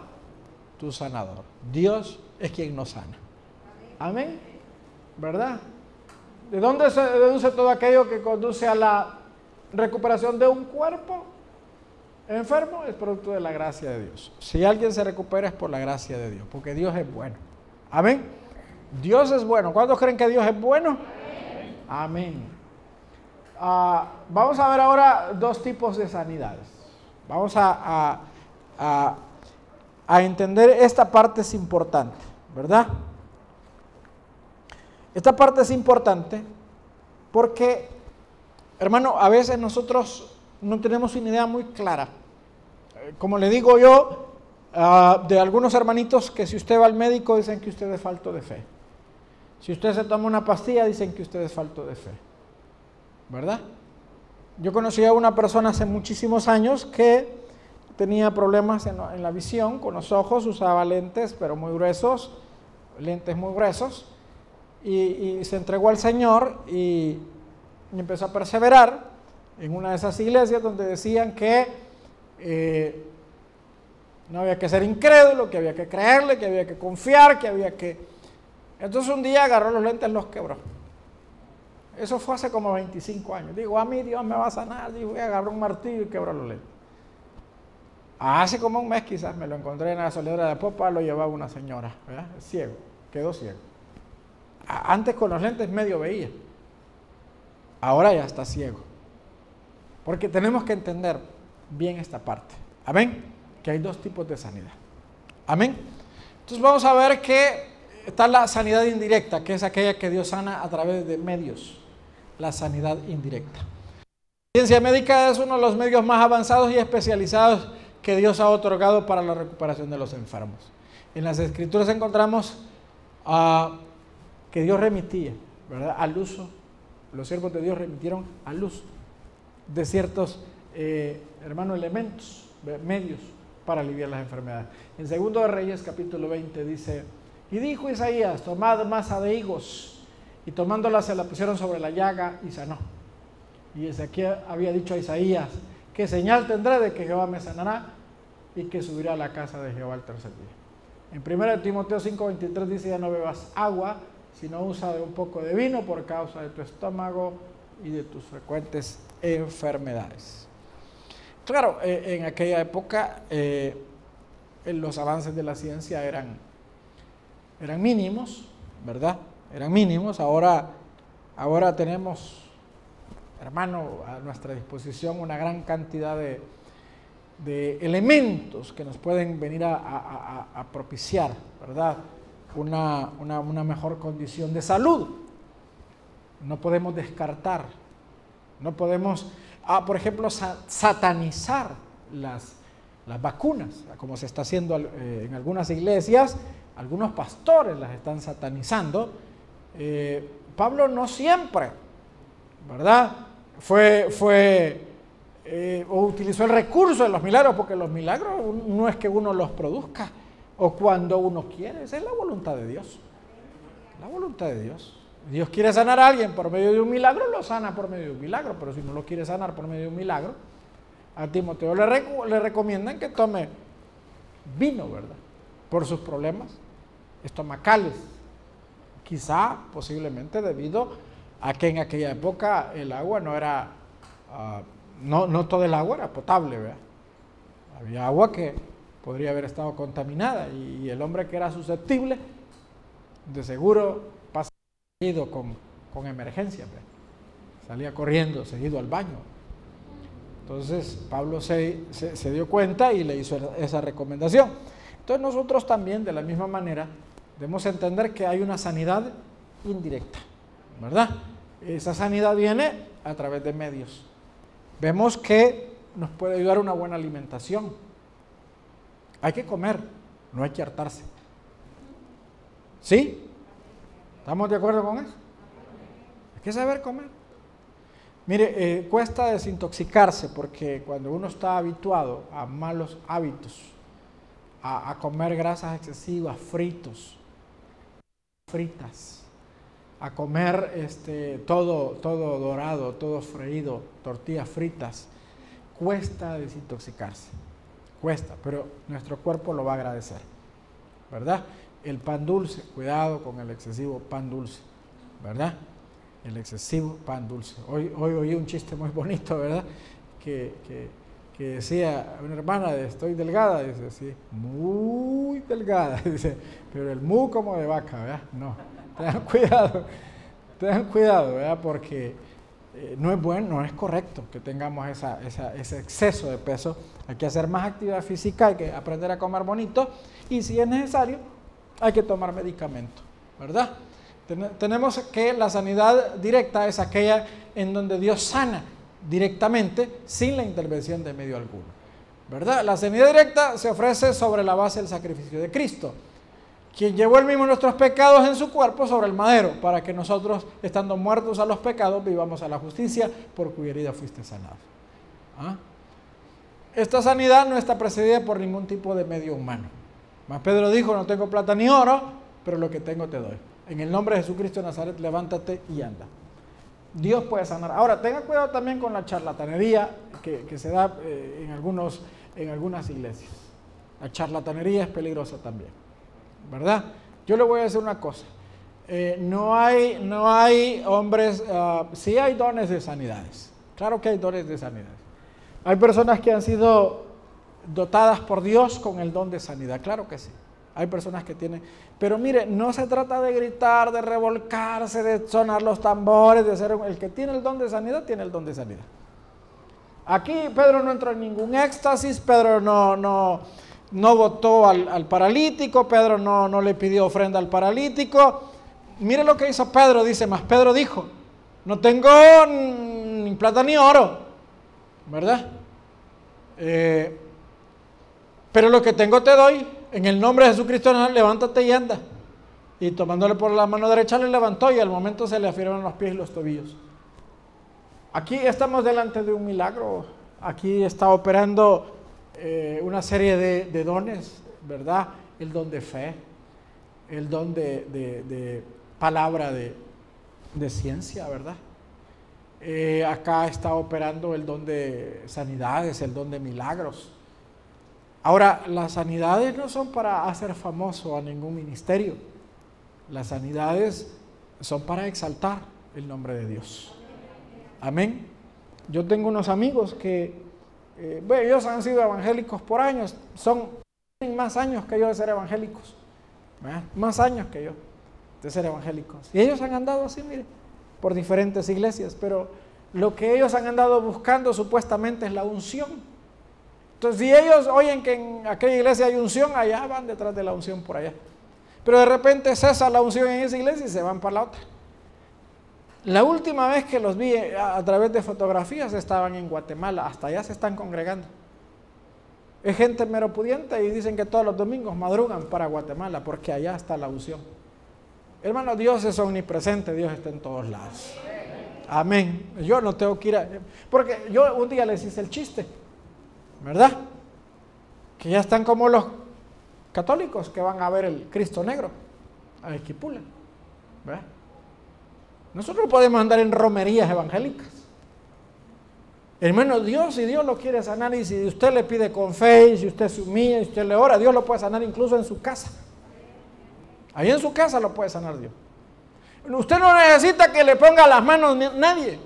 tu sanador. Dios es quien nos sana. Amén. ¿Verdad? ¿De dónde se deduce todo aquello que conduce a la recuperación de un cuerpo enfermo? Es producto de la gracia de Dios. Si alguien se recupera es por la gracia de Dios, porque Dios es bueno. Amén. Dios es bueno. ¿Cuántos creen que Dios es bueno? Amén. Ah, vamos a ver ahora dos tipos de sanidades. Vamos a, a, entender esta parte es importante, ¿verdad? Esta parte es importante porque, hermano, a veces nosotros no tenemos una idea muy clara. Como le digo yo, ah, de algunos hermanitos que si usted va al médico dicen que usted es falto de fe. Si usted se toma una pastilla dicen que usted es falto de fe. ¿Verdad? Yo conocí a una persona hace muchísimos años que tenía problemas en, la visión, con los ojos, usaba lentes, pero muy gruesos, lentes muy gruesos, y, se entregó al Señor y, empezó a perseverar en una de esas iglesias donde decían que eh, no había que ser incrédulo, que había que creerle, que había que confiar, que había que... Entonces un día agarró los lentes los quebró. Eso fue hace como 25 años. Digo, a mí Dios me va a sanar. Digo, voy a agarrar un martillo y quebró los lentes. Hace como un mes quizás me lo encontré en la soledad de Popa, lo llevaba una señora, ciego, quedó ciego. Antes con los lentes medio veía, ahora ya está ciego. Porque tenemos que entender bien esta parte. Amén. Que hay dos tipos de sanidad. Amén. Entonces vamos a ver que está la sanidad indirecta, que es aquella que Dios sana a través de medios la sanidad indirecta. La ciencia médica es uno de los medios más avanzados y especializados que Dios ha otorgado para la recuperación de los enfermos. En las escrituras encontramos ah, que Dios remitía ¿verdad? al uso, los siervos de Dios remitieron al uso de ciertos, eh, hermanos, elementos, medios para aliviar las enfermedades. En segundo de Reyes capítulo 20 dice, y dijo Isaías, tomad masa de higos y tomándola se la pusieron sobre la llaga y sanó. Y Ezequiel había dicho a Isaías, ¿qué señal tendré de que Jehová me sanará y que subirá a la casa de Jehová el tercer día? En 1 Timoteo 5:23 dice, ya no bebas agua, sino usa de un poco de vino por causa de tu estómago y de tus frecuentes enfermedades. Claro, eh, en aquella época eh, los avances de la ciencia eran, eran mínimos, ¿verdad? Eran mínimos. Ahora, ahora tenemos, hermano, a nuestra disposición una gran cantidad de, elementos que nos pueden venir a, propiciar, ¿verdad? Una, una mejor condición de salud. No podemos descartar, no podemos a, por ejemplo, satanizar las, las vacunas, como se está haciendo eh, en algunas iglesias, algunos pastores las están satanizando. Eh, Pablo no siempre, ¿verdad? Fue, fue eh, o utilizó el recurso de los milagros, porque los milagros no es que uno los produzca o cuando uno quiere, esa es la voluntad de Dios. La voluntad de Dios. Dios quiere sanar a alguien por medio de un milagro, lo sana por medio de un milagro, pero si no lo quiere sanar por medio de un milagro, a Timoteo le, le recomiendan que tome vino, ¿verdad? Por sus problemas estomacales. Quizá, posiblemente, debido a que en aquella época el agua no era, ah, no, no todo el agua era potable, ¿verdad? Había agua que podría haber estado contaminada y el hombre que era susceptible, de seguro ido con, con emergencia, salía corriendo, seguido al baño. Entonces Pablo se, se, dio cuenta y le hizo esa recomendación. Entonces nosotros también, de la misma manera, debemos entender que hay una sanidad indirecta, ¿verdad? Esa sanidad viene a través de medios. Vemos que nos puede ayudar una buena alimentación. Hay que comer, no hay que hartarse. ¿Sí? ¿Estamos de acuerdo con eso? Hay que saber comer. Mire, eh, cuesta desintoxicarse porque cuando uno está habituado a malos hábitos, a, comer grasas excesivas, fritos, fritas, a comer este, todo, todo dorado, todo freído, tortillas fritas, cuesta desintoxicarse. Cuesta, pero nuestro cuerpo lo va a agradecer. ¿Verdad? el pan dulce, cuidado con el excesivo pan dulce, ¿verdad? El excesivo pan dulce. Hoy, hoy oí un chiste muy bonito, ¿verdad? Que, decía una hermana, de, estoy delgada, dice, sí, muy delgada, dice, pero el mu como de vaca, ¿verdad? No, tengan cuidado, tengan cuidado, ¿verdad? Porque eh, no es bueno, no es correcto que tengamos ese exceso de peso. Hay que hacer más actividad física, hay que aprender a comer bonito y si es necesario, hay que tomar medicamento, ¿verdad? tenemos que la sanidad directa es aquella en donde Dios sana directamente sin la intervención de medio alguno, ¿verdad? La sanidad directa se ofrece sobre la base del sacrificio de Cristo, quien llevó el mismo nuestros pecados en su cuerpo sobre el madero, para que nosotros, estando muertos a los pecados, vivamos a la justicia, por cuya herida fuiste sanado. ¿Ah? Esta sanidad no está precedida por ningún tipo de medio humano. Mas Pedro dijo, no tengo plata ni oro, pero lo que tengo te doy. En el nombre de Jesucristo de Nazaret, levántate y anda. Dios puede sanar. Ahora, tenga cuidado también con la charlatanería que, se da eh, en, algunos, en algunas iglesias. La charlatanería es peligrosa también, ¿verdad? Yo le voy a decir una cosa. Eh, no, hay, no hay hombres, uh, sí hay dones de sanidades. Claro que hay dones de sanidades. Hay personas que han sido dotadas por Dios con el don de sanidad. Claro que sí. Hay personas que tienen... Pero mire, no se trata de gritar, de revolcarse, de sonar los tambores, de ser... El que tiene el don de sanidad, tiene el don de sanidad. Aquí Pedro no entró en ningún éxtasis, Pedro no, no, no votó al, paralítico, Pedro no, no le pidió ofrenda al paralítico. Mire lo que hizo Pedro, dice más. Pedro dijo, no tengo ni plata ni oro, ¿verdad? Eh, pero lo que tengo te doy, en el nombre de Jesucristo, levántate y anda. Y tomándole por la mano derecha le levantó y al momento se le afirman los pies y los tobillos. Aquí estamos delante de un milagro. Aquí está operando eh, una serie de, dones, ¿verdad? El don de fe, el don de, palabra de, ciencia, ¿verdad? Eh, acá está operando el don de sanidades, el don de milagros. Ahora, las sanidades no son para hacer famoso a ningún ministerio. Las sanidades son para exaltar el nombre de Dios. Amén. Yo tengo unos amigos que Eh, bueno, ellos han sido evangélicos por años, son más años que yo de ser evangélicos, más años que yo de ser evangélicos. Y ellos han andado así, mire, por diferentes iglesias, pero lo que ellos han andado buscando supuestamente es la unción. Entonces, si ellos oyen que en aquella iglesia hay unción, allá van detrás de la unción por allá. Pero de repente cesa la unción en esa iglesia y se van para la otra. La última vez que los vi a, través de fotografías estaban en Guatemala, hasta allá se están congregando. Es gente mero pudiente y dicen que todos los domingos madrugan para Guatemala porque allá está la unción. Hermano, Dios es omnipresente, Dios está en todos lados. Amén. Yo no tengo que ir a... Porque yo un día les hice el chiste, ¿verdad? Que ya están como los católicos que van a ver el Cristo negro, a Esquipula. ¿verdad? Nosotros podemos andar en romerías evangélicas. Hermano, Dios, si Dios lo quiere sanar y si usted le pide con fe y si usted se y usted le ora, Dios lo puede sanar incluso en su casa. Ahí en su casa lo puede sanar Dios. Usted no necesita que le ponga las manos nadie.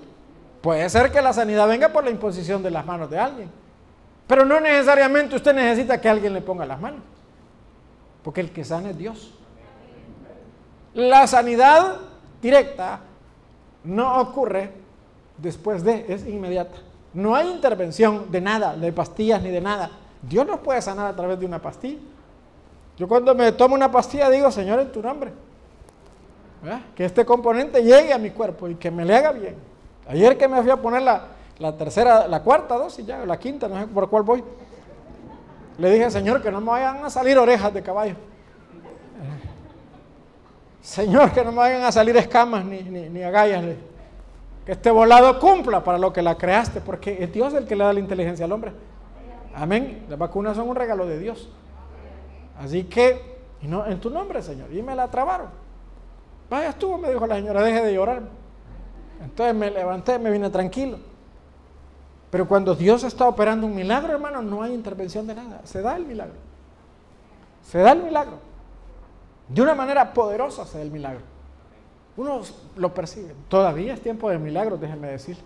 Puede ser que la sanidad venga por la imposición de las manos de alguien. Pero no necesariamente usted necesita que alguien le ponga las manos. Porque el que sana es Dios. La sanidad directa no ocurre después de, es inmediata. No hay intervención de nada, de pastillas ni de nada. Dios nos puede sanar a través de una pastilla. Yo cuando me tomo una pastilla digo, Señor, en tu nombre, que este componente llegue a mi cuerpo y que me le haga bien. Ayer que me fui a poner la, tercera, la cuarta dosis, ya, la quinta, no sé por cuál voy, le dije, Señor, que no me vayan a salir orejas de caballo. Señor, que no me vayan a salir escamas ni, ni, ni agallas. Que este volado cumpla para lo que la creaste, porque es Dios el que le da la inteligencia al hombre. Amén. Las vacunas son un regalo de Dios. Así que, no, en tu nombre, Señor. Y me la trabaron. Vaya estuvo, me dijo la señora, deje de llorar. Entonces me levanté, me vine tranquilo. Pero cuando Dios está operando un milagro, hermano, no hay intervención de nada. Se da el milagro. Se da el milagro. De una manera poderosa se da el milagro. Uno lo percibe. Todavía es tiempo de milagro, déjenme decir.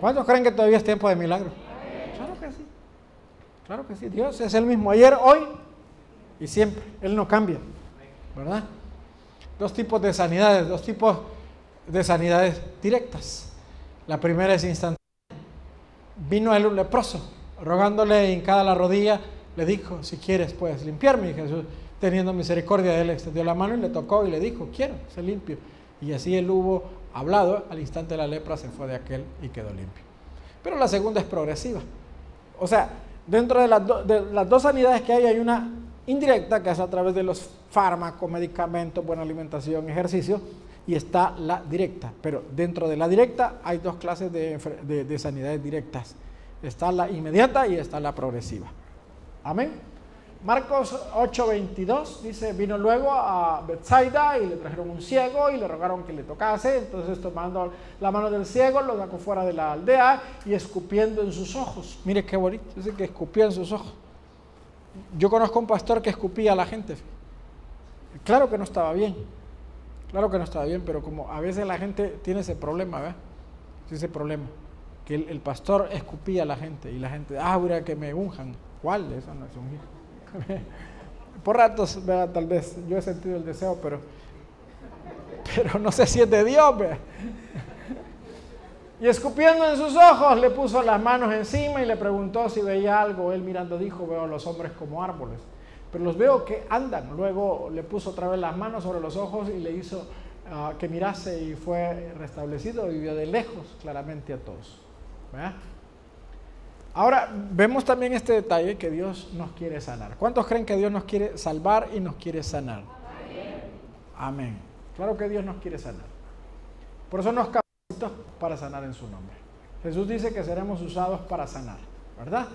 ¿Cuántos creen que todavía es tiempo de milagro? Claro que sí. Claro que sí. Dios es el mismo ayer, hoy y siempre. Él no cambia, ¿verdad? Dos tipos de sanidades, dos tipos de sanidades directas. La primera es instantánea. Vino el leproso, rogándole en cada la rodilla, le dijo, si quieres puedes limpiarme. Y Jesús, teniendo misericordia de él, extendió la mano y le tocó y le dijo, quiero, se limpio. Y así él hubo hablado, al instante la lepra se fue de aquel y quedó limpio. Pero la segunda es progresiva. O sea, dentro de las, de las dos sanidades que hay, hay una indirecta, que es a través de los fármacos, medicamentos, buena alimentación, ejercicio, y está la directa. Pero dentro de la directa hay dos clases de, sanidades directas. Está la inmediata y está la progresiva. Amén. Marcos 8:22 dice, vino luego a Bethsaida y le trajeron un ciego y le rogaron que le tocase. Entonces tomando la mano del ciego lo sacó fuera de la aldea y escupiendo en sus ojos. Mire qué bonito, dice que escupió en sus ojos. Yo conozco un pastor que escupía a la gente. Claro que no estaba bien. Claro que no estaba bien, pero como a veces la gente tiene ese problema, ¿verdad? Ese problema. Que el, pastor escupía a la gente y la gente, ah, voy que me unjan. ¿Cuál? Eso no es ungir. Por ratos, ¿verdad? Tal vez yo he sentido el deseo, pero, pero no sé si es de Dios, ¿verdad? Y escupiendo en sus ojos, le puso las manos encima y le preguntó si veía algo. Él mirando dijo, veo a los hombres como árboles, pero los veo que andan. Luego le puso otra vez las manos sobre los ojos y le hizo ah, que mirase y fue restablecido y vio de lejos claramente a todos. Ahora vemos también este detalle que Dios nos quiere sanar. ¿Cuántos creen que Dios nos quiere salvar y nos quiere sanar? Amén. Claro que Dios nos quiere sanar. Por eso nos para sanar en su nombre. Jesús dice que seremos usados para sanar, ¿verdad?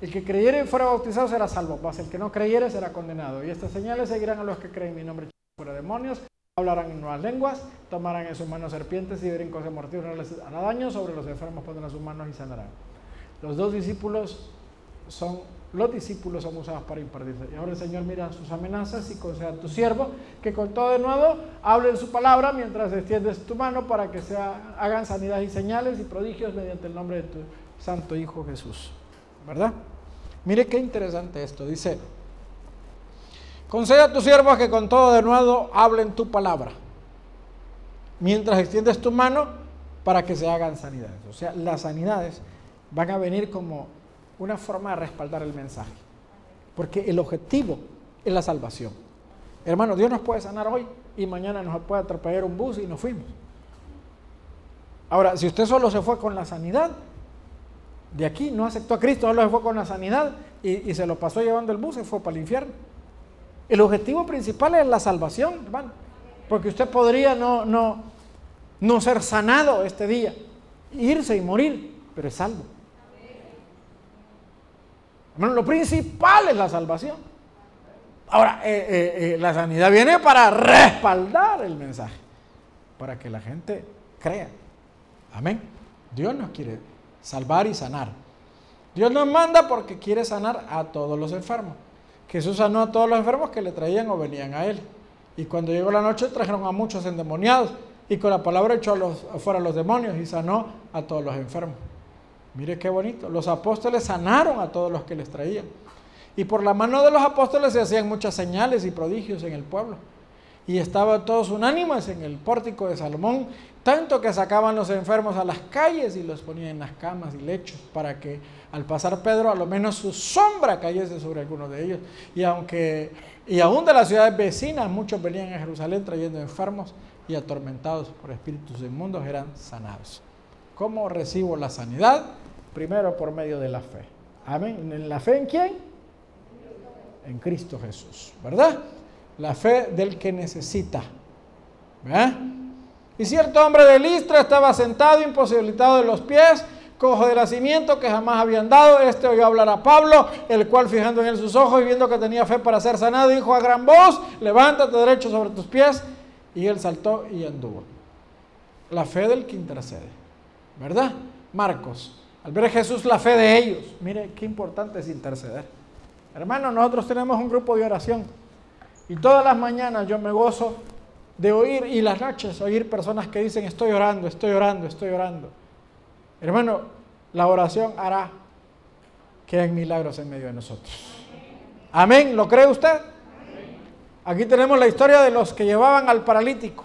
El que creyere y fuera bautizado será salvo, mas el que no creyere será condenado. Y estas señales seguirán a los que creen en mi nombre fuera demonios, hablarán en nuevas lenguas, tomarán en sus manos serpientes y verán cosas mortíferas no les hará daño, sobre los enfermos pondrán sus manos y sanarán. Los dos discípulos son los discípulos son usados para impartirse. Y ahora el Señor mira sus amenazas y conceda a tu siervo que con todo de nuevo hable en su palabra mientras extiendes tu mano para que se hagan sanidades y señales y prodigios mediante el nombre de tu santo Hijo Jesús. ¿verdad? Mire qué interesante esto. Dice, concede a tus siervos que con todo de nuevo hablen tu palabra, mientras extiendes tu mano para que se hagan sanidades. O sea, las sanidades van a venir como una forma de respaldar el mensaje. Porque el objetivo es la salvación. Hermano, Dios nos puede sanar hoy y mañana nos puede atropellar un bus y nos fuimos. Ahora, si usted solo se fue con la sanidad, de aquí no aceptó a Cristo, solo se fue con la sanidad y, se lo pasó llevando el bus y fue para el infierno. El objetivo principal es la salvación, hermano. Porque usted podría no, no, no ser sanado este día, irse y morir, pero es salvo. Hermano, lo principal es la salvación. Ahora, eh, eh, eh, la sanidad viene para respaldar el mensaje, para que la gente crea. Amén. Dios nos quiere salvar y sanar. Dios nos manda porque quiere sanar a todos los enfermos. Jesús sanó a todos los enfermos que le traían o venían a él. Y cuando llegó la noche trajeron a muchos endemoniados y con la palabra echó los, fuera los demonios y sanó a todos los enfermos. Mire qué bonito. Los apóstoles sanaron a todos los que les traían. Y por la mano de los apóstoles se hacían muchas señales y prodigios en el pueblo. Y estaban todos unánimes en el pórtico de Salomón tanto que sacaban los enfermos a las calles y los ponían en las camas y lechos para que al pasar Pedro a lo menos su sombra cayese sobre alguno de ellos. Y aunque y aún de las ciudades vecinas muchos venían a Jerusalén trayendo enfermos y atormentados por espíritus inmundos eran sanados. ¿Cómo recibo la sanidad? Primero por medio de la fe. Amén. ¿En la fe en quién? En Cristo Jesús, ¿verdad? La fe del que necesita. ¿Verdad? Y cierto hombre de Listra estaba sentado, imposibilitado de los pies, cojo de nacimiento que jamás habían dado. Este oyó hablar a Pablo, el cual fijando en él sus ojos y viendo que tenía fe para ser sanado, dijo a gran voz, levántate derecho sobre tus pies. Y él saltó y anduvo. La fe del que intercede, ¿verdad? Marcos, al ver a Jesús la fe de ellos, mire qué importante es interceder. Hermano, nosotros tenemos un grupo de oración y todas las mañanas yo me gozo de oír y las noches oír personas que dicen estoy orando, estoy orando, estoy orando. Hermano, la oración hará que hay milagros en medio de nosotros. Amén, ¿lo cree usted? Aquí tenemos la historia de los que llevaban al paralítico,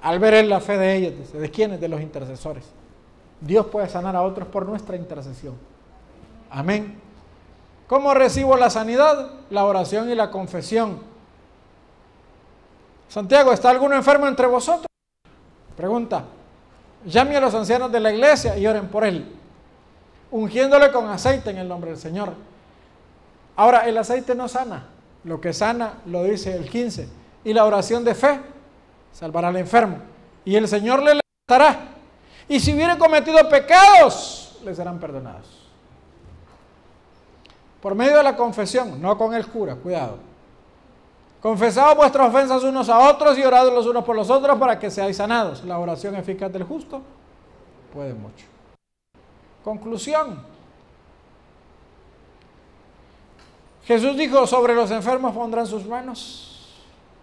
al ver en la fe de ellos, ¿de quiénes? De los intercesores. Dios puede sanar a otros por nuestra intercesión. Amén. ¿Cómo recibo la sanidad? La oración y la confesión. Santiago, ¿está alguno enfermo entre vosotros? Pregunta. Llame a los ancianos de la iglesia y oren por él, ungiéndole con aceite en el nombre del Señor. Ahora, el aceite no sana. Lo que sana lo dice el 15. Y la oración de fe salvará al enfermo. Y el Señor le levantará. Y si hubiere cometido pecados, le serán perdonados. Por medio de la confesión, no con el cura, cuidado. Confesad vuestras ofensas unos a otros y orad los unos por los otros para que seáis sanados. La oración eficaz del justo puede mucho. Conclusión. Jesús dijo, sobre los enfermos pondrán sus manos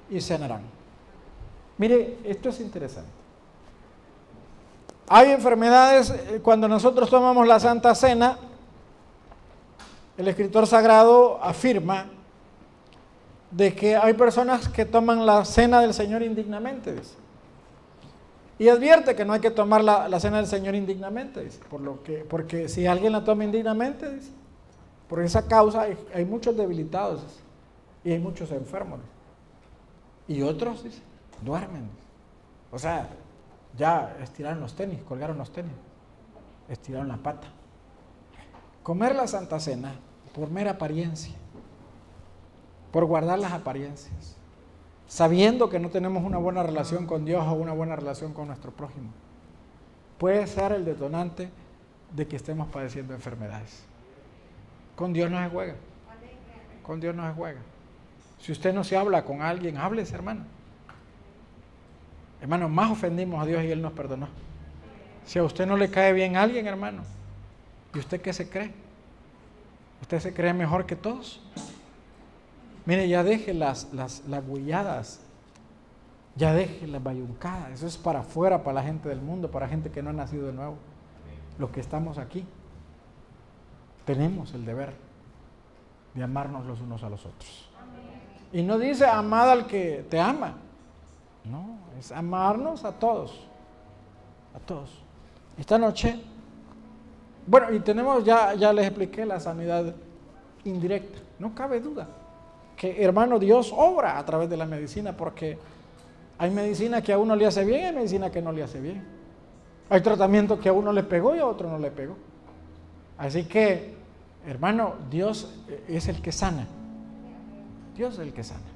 y sanarán. Mire, esto es interesante. Hay enfermedades, eh, cuando nosotros tomamos la Santa Cena, el escritor sagrado afirma de que hay personas que toman la cena del Señor indignamente. Y advierte que no hay que tomar la, cena del Señor indignamente, por lo que, porque si alguien la toma indignamente, dice, por esa causa hay, muchos debilitados y hay muchos enfermos. Y otros, dice, duermen. O sea, ya estiraron los tenis, colgaron los tenis, estiraron la pata. Comer la Santa Cena por mera apariencia por guardar las apariencias, sabiendo que no tenemos una buena relación con Dios o una buena relación con nuestro prójimo. Puede ser el detonante de que estemos padeciendo enfermedades. Con Dios no se juega. Con Dios no se juega. Si usted no se habla con alguien, háblese, hermano. Hermano, más ofendimos a Dios y Él nos perdonó. Si a usted no le cae bien a alguien, hermano, ¿y usted qué se cree? ¿Usted se cree mejor que todos? Mire, ya deje las, las, las ya deje las bayuncadas. Eso es para afuera, para la gente del mundo, para gente que no ha nacido de nuevo. Los que estamos aquí. tenemos el deber de amarnos los unos a los otros. Y no dice amad al que te ama. No, es amarnos a todos. A todos. Esta noche, bueno, y tenemos, ya, ya les expliqué la sanidad indirecta. No cabe duda que, hermano, Dios obra a través de la medicina porque hay medicina que a uno le hace bien y hay medicina que no le hace bien. Hay tratamiento que a uno le pegó y a otro no le pegó. Así que, hermano, Dios es el que sana. Dios es el que sana.